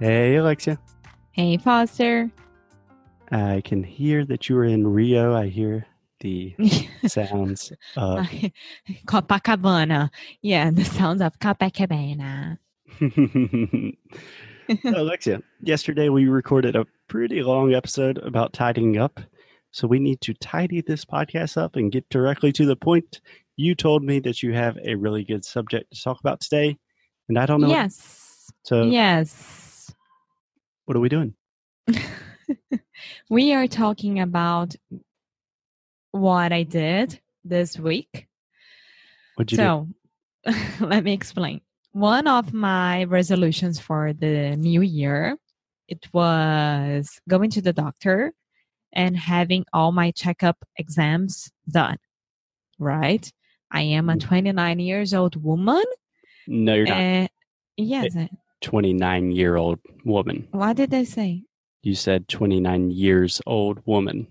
Hey, Alexia. Hey, Foster. I can hear that you are in Rio. I hear the sounds of. Copacabana. Yeah, the sounds of Copacabana. Alexia, yesterday we recorded a pretty long episode about tidying up. So we need to tidy this podcast up and get directly to the point. You told me that you have a really good subject to talk about today, and I don't know. what- Yes. so Yes. What are we doing? we are talking about what I did this week. What'd you do? So, let me explain. One of my resolutions for the new year, it was going to the doctor and having all my checkup exams done. Right? I am a Mm. 29 years old woman. No, you're not. and yes. 29 year old woman. What did I say? You said 29 years old woman.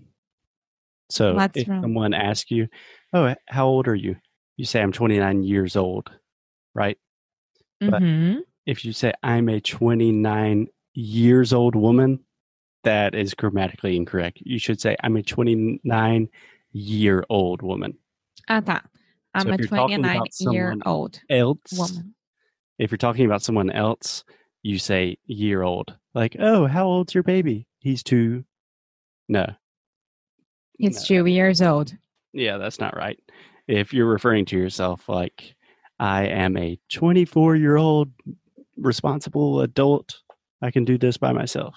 So if wrong? someone asks you, Oh, how old are you? You say, I'm 29 years old, right? But- Mhm. If you say, I'm a 29 years old woman, that is grammatically incorrect. You should say, I'm a 29 year old woman. Ah, tá. I'm So a if you're talking 29 year old Else, woman. If you're talking about someone else, you say year old. Like, oh, how old's your baby? He's two. No, He's two years old. Yeah, that's not right. If you're referring to yourself like, I am a 24 year old responsible adult, I can do this by myself,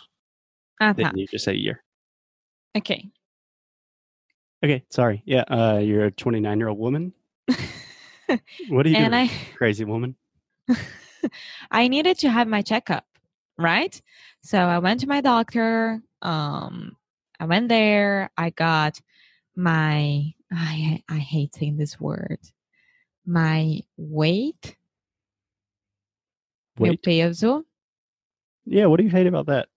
Ah, then you just say year. Okay. Okay, sorry. Yeah, uh, you're a 29 year old woman. What are you and doing, I crazy woman? I needed to have my checkup, right? So I went to my doctor. Um, I went there. I got my I I hate saying this word. My weight, peso. Yeah, what do you hate about that?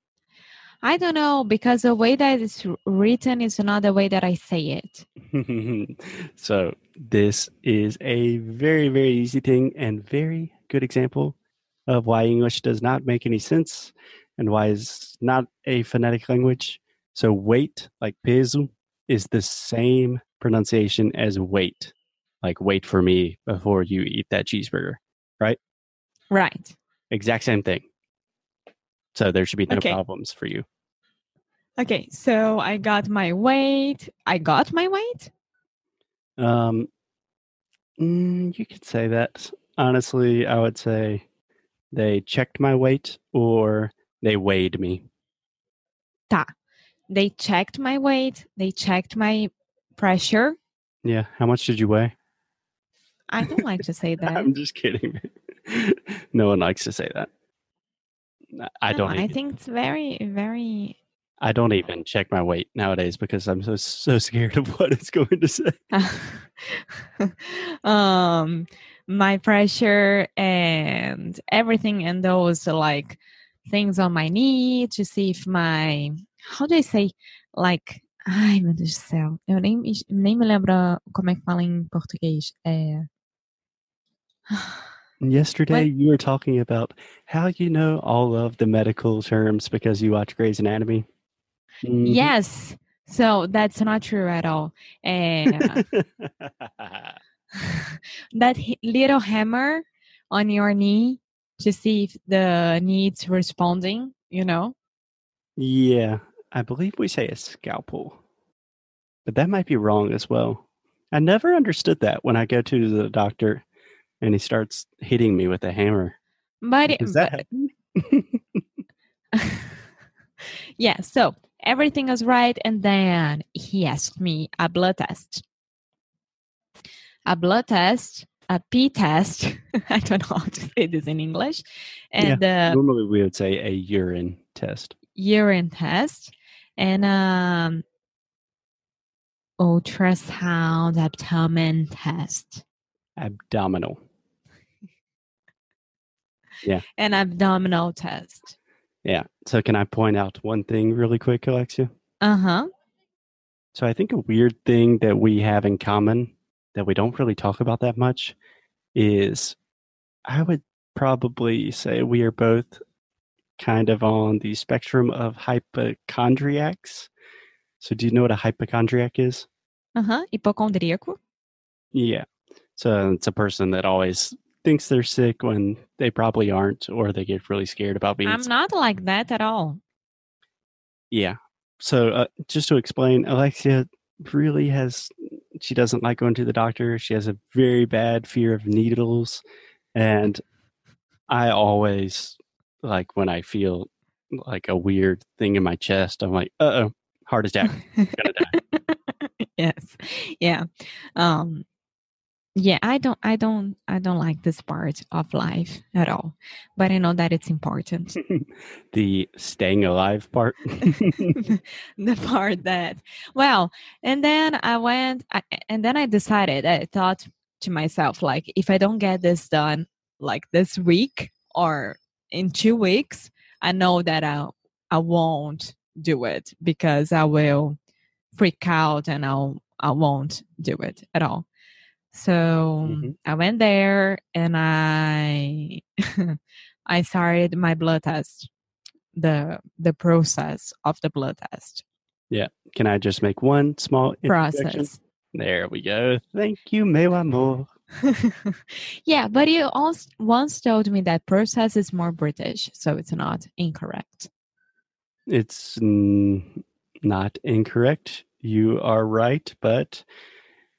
I don't know because the way that it's written is not the way that I say it. so, this is a very, very easy thing and very good example of why English does not make any sense and why it's not a phonetic language. So, wait, like peso, is the same pronunciation as wait, like wait for me before you eat that cheeseburger. Right. Right. Exact same thing. So, there should be no Okay. problems for you. Okay, so I got my weight. I got my weight. Um, mm, you could say that. Honestly, I would say they checked my weight or they weighed me. Ta. They checked my weight. They checked my pressure. Yeah. How much did you weigh? I don't like to say that. I'm just kidding. no one likes to say that. I- No, don't. I think it's very, very. I don't even check my weight nowadays because I'm so so scared of what it's going to say. um, my pressure and everything, and those like things on my knee to see if my. How do I say? Like. Ai, meu Deus do céu. Eu nem, nem me lembro como é que fala em português. É. Yesterday, What? you were talking about how you know all of the medical terms because you watch Grey's Anatomy. Mhm. Yes. So that's not true at all. Eh, that little hammer on your knee to see if the knee's responding, you know? Yeah, I believe we say a scalpel, but that might be wrong as well. I never understood that when I go to the doctor and he starts hitting me with a hammer. But, Does that happen? yeah, so everything was right. And then he asked me a blood test. A blood test a pee test. I don't know how to say this in English, and uh, Normally, we would say a urine test. urine test and um ultrasound abdomen test Abdominal. Yeah. And abdominal test. Yeah. So, can I point out one thing really quick, Alexia? Uh-huh. So, I think a weird thing that we have in common that we don't really talk about that much is I would probably say we are both kind of on the spectrum of hypochondriacs. So, do you know what a hypochondriac is? Uh-huh. Hipocondríaco. Yeah. So, it's a person that always thinks they're sick when they probably aren't, or they get really scared about being I'm sick. not like that at all. Yeah. So uh, just to explain, Alexia really has she doesn't like going to the doctor. She has a very bad fear of needles, and I always like when I feel like a weird thing in my chest. I'm like, uh oh, heart attack. Yes. Yeah. Um yeah, I don't I don't I don't like this part of life at all. But I know that it's important. the staying alive part. the part that well and then i went I, and then i decided i thought to myself like if i don't get this done like this week or in two weeks i know that i i won't do it because i will freak out and i'll i won't do it at all so Mhm. i went there and i i started my blood test the the process of the blood test Yeah. Can I just make one small process. There we go. Thank you, meu amor. yeah, but you also once told me that process is more British, so it's not incorrect. It's mm, not incorrect. You are right, but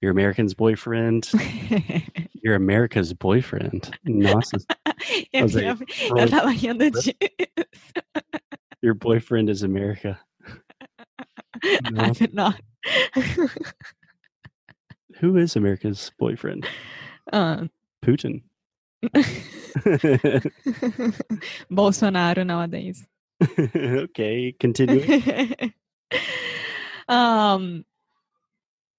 your American's boyfriend, you're America's boyfriend. Nossa, eu, eu, eu tava rindo disso. your boyfriend is America. No. I'm not. Who is America's boyfriend? Ah. Putin. Bolsonaro nowadays. okay, continue. um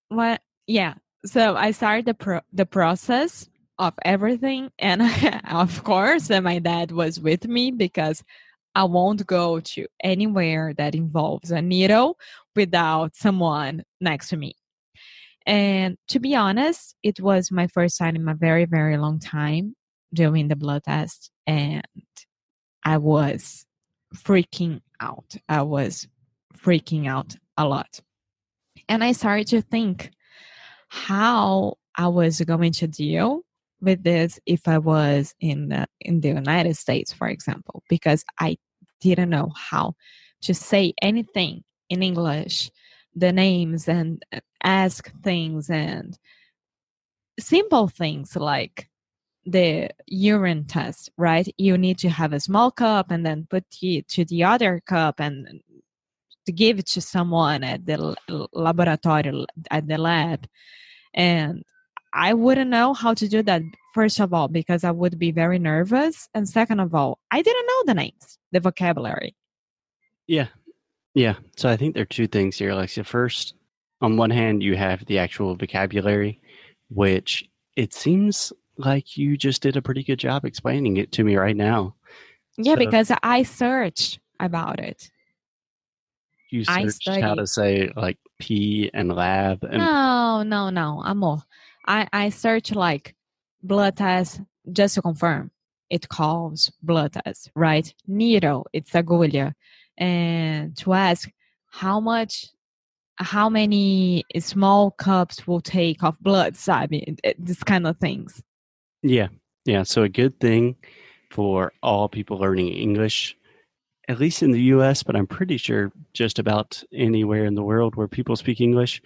what yeah. So i started the pro- the process of everything and of course my dad was with me because i won't go to anywhere that involves a needle without someone next to me. And to be honest it was my first time in a very very long time doing the blood test and i was freaking out. I was freaking out a lot. And I started to think how I was going to deal with this if I was in the, in the United States, for example, because I didn't know how to say anything in English, the names and uh, ask things and simple things like the urine test, right? You need to have a small cup and then put it to the other cup and to give it to someone at the laboratory at the lab and i wouldn't know how to do that first of all because i would be very nervous and second of all i didn't know the names the vocabulary Yeah. Yeah. So I think there are two things here, Alexia. First, on one hand, you have the actual vocabulary, which it seems like you just did a pretty good job explaining it to me right now. yeah So- because i searched about it You I searched how to say like pee and lab and no no no amor i i search like blood test just to confirm it calls blood test right needle it's agulha and to ask how much how many small cups will take of blood sabe It- this kind of things Yeah. Yeah. So a good thing for all people learning English, at least in the US, but I'm pretty sure just about anywhere in the world where people speak English,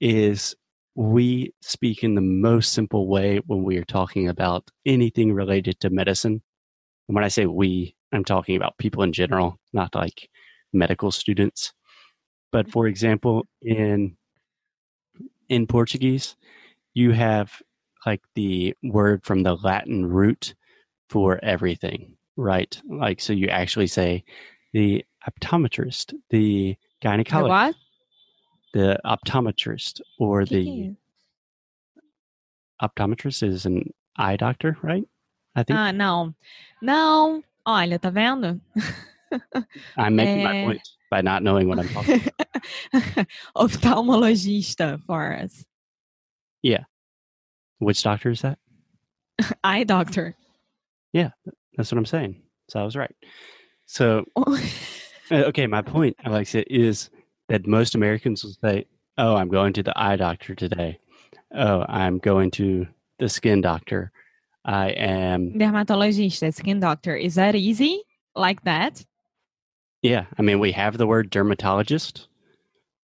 is we speak in the most simple way when we are talking about anything related to medicine. And when I say we, I'm talking about people in general, not like medical students. But for example, in in Portuguese, you have like the word from the Latin root for everything, right? Like, so you actually say the optometrist, the The gynecologist, what? the optometrist, or the optometrist is an eye doctor, right? I think Ah, não. Não. Olha, tá vendo? I'm making my eh, point by not knowing what I'm talking. Ophthalmologista for us. Yeah. Which doctor is that? Eye doctor. That's what I'm saying. So I was right. So uh, okay, my point, Alexa, is that most Americans will say, "Oh, I'm going to the eye doctor today. Oh, I'm going to the skin doctor. I am." Dermatologista, skin doctor. Is that easy? Like that? Yeah, I mean, we have the word dermatologist.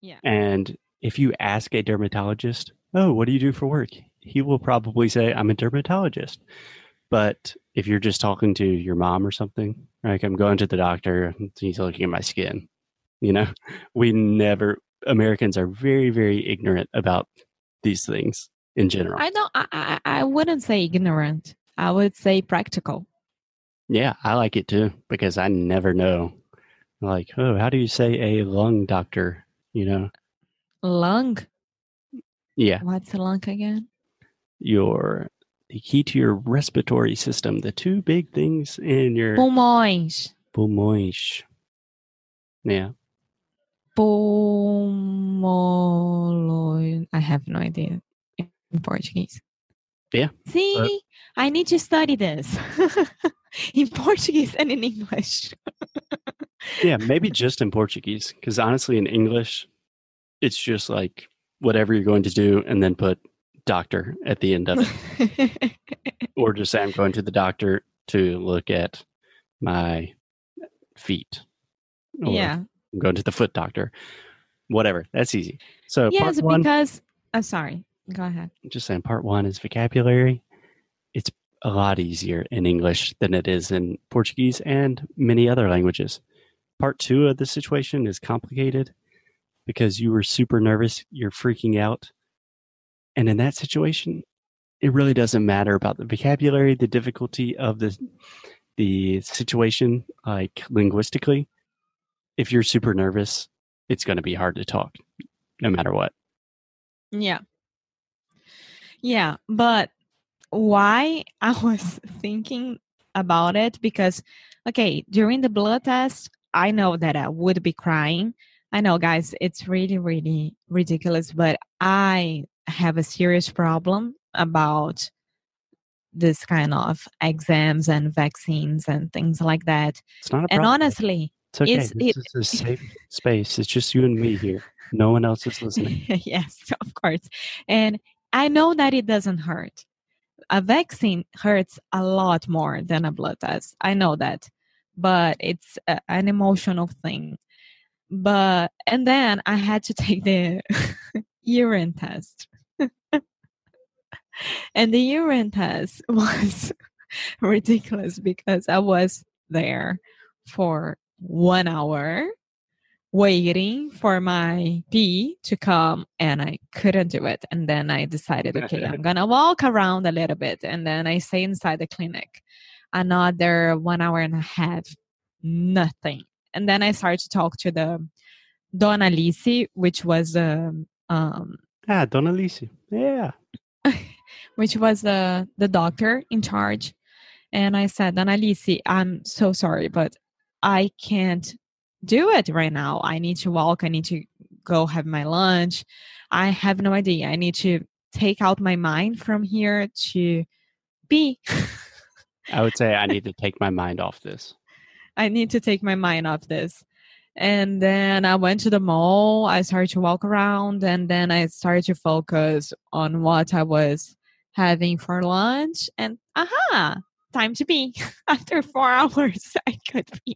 Yeah. And if you ask a dermatologist, "Oh, what do you do for work?" He will probably say, "I'm a dermatologist." But if you're just talking to your mom or something, like I'm going to the doctor, he's looking at my skin. You know, we never Americans are very, very ignorant about these things in general. I don't. I, I I wouldn't say ignorant. I would say practical. yeah, I like it too because I never know. Like, oh, how do you say a lung doctor? You know, Lung. yeah, What's a lung again? your the key to your respiratory system, the two big things in your Pulmões. pulmões. Yeah, Pulmolo. I have no idea in Portuguese. Yeah, See, I need to study this in Portuguese and in English. yeah, maybe just in Portuguese because honestly, in English, it's just like whatever you're going to do, and then put doctor at the end of it. or just say I'm going to the doctor to look at my feet. Or yeah. I'm going to the foot doctor. Whatever. That's easy. So yeah, part one, because. I'm sorry. Go ahead. just saying part one is vocabulary. It's a lot easier in English than it is in Portuguese and many other languages. Part two of the situation is complicated because you were super nervous, you're freaking out. And in that situation, it really doesn't matter about the vocabulary, the difficulty of the the situation, like linguistically. If you're super nervous, it's going to be hard to talk, no matter what. Yeah. Yeah, but why I was thinking about it because okay, during the blood test, I know that I would be crying. I know guys, it's really really ridiculous, but I have a serious problem about this kind of exams and vaccines and things like that. It's not a And problem. honestly, It's okay. It's- this it- is a safe space. It's just you and me here. No one else is listening. yes, of course. And I know that it doesn't hurt. A vaccine hurts a lot more than a blood test. I know that. But it's a, an emotional thing. But, and then I had to take the urine test. and the urine test was ridiculous because I was there for one hour waiting for my pee to come and I couldn't do it. And then I decided, okay, I'm gonna walk around a little bit and then I stay inside the clinic. Another one hour and a half, nothing. And then I started to talk to the Donna Lisi, which was the um Ah, Dona Alice. Yeah. which was the the doctor in charge. And I said, Annalise, I'm so sorry, but I can't do it right now. I need to walk. I need to go have my lunch. I have no idea. I need to take out my mind from here to be. I would say I need to take my mind off this. I need to take my mind off this. And then I went to the mall. I started to walk around and then I started to focus on what I was having for lunch. And aha, time to be. After four hours, I could be.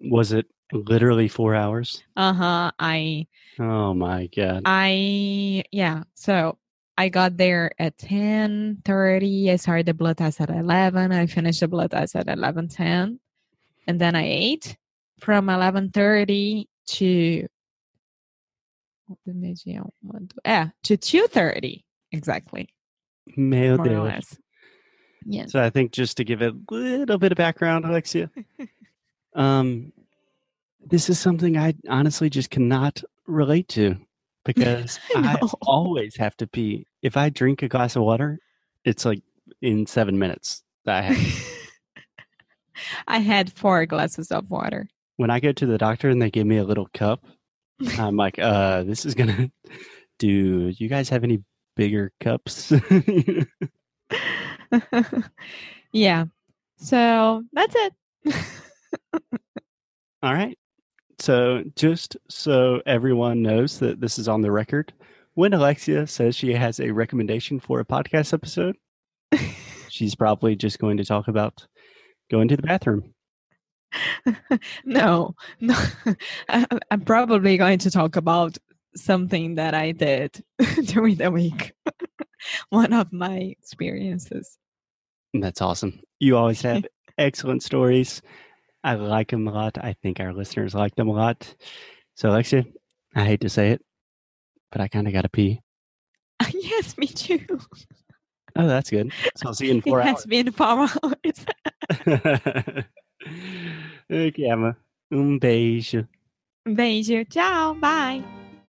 Was it literally four hours? Uh huh. I, Oh my god. I, yeah. So I got there at 10 30. I started the blood test at 11. I finished the blood test at 11 10. And then I ate from 11:30 to yeah, to 2:30 exactly. Meu more or Deus. less. Yes. So I think just to give a little bit of background, Alexia, um, this is something I honestly just cannot relate to because I I always have to pee. If I drink a glass of water, it's like in seven minutes. that I have. I had four glasses of water. When I go to the doctor and they give me a little cup, I'm like, uh, this is gonna. Do you guys have any bigger cups? yeah. So that's it. All right. So, just so everyone knows that this is on the record, when Alexia says she has a recommendation for a podcast episode, she's probably just going to talk about going to the bathroom. no, no. I, I'm probably going to talk about something that I did during the week. One of my experiences. That's awesome. You always have excellent stories. I like them a lot. I think our listeners like them a lot. So, Alexia, I hate to say it, but I kind of got to pee. yes, me too. Oh, that's good. So, I'll see you in four it hours. has been four hours. Eu que ama. Um beijo. Beijo. Tchau. Bye.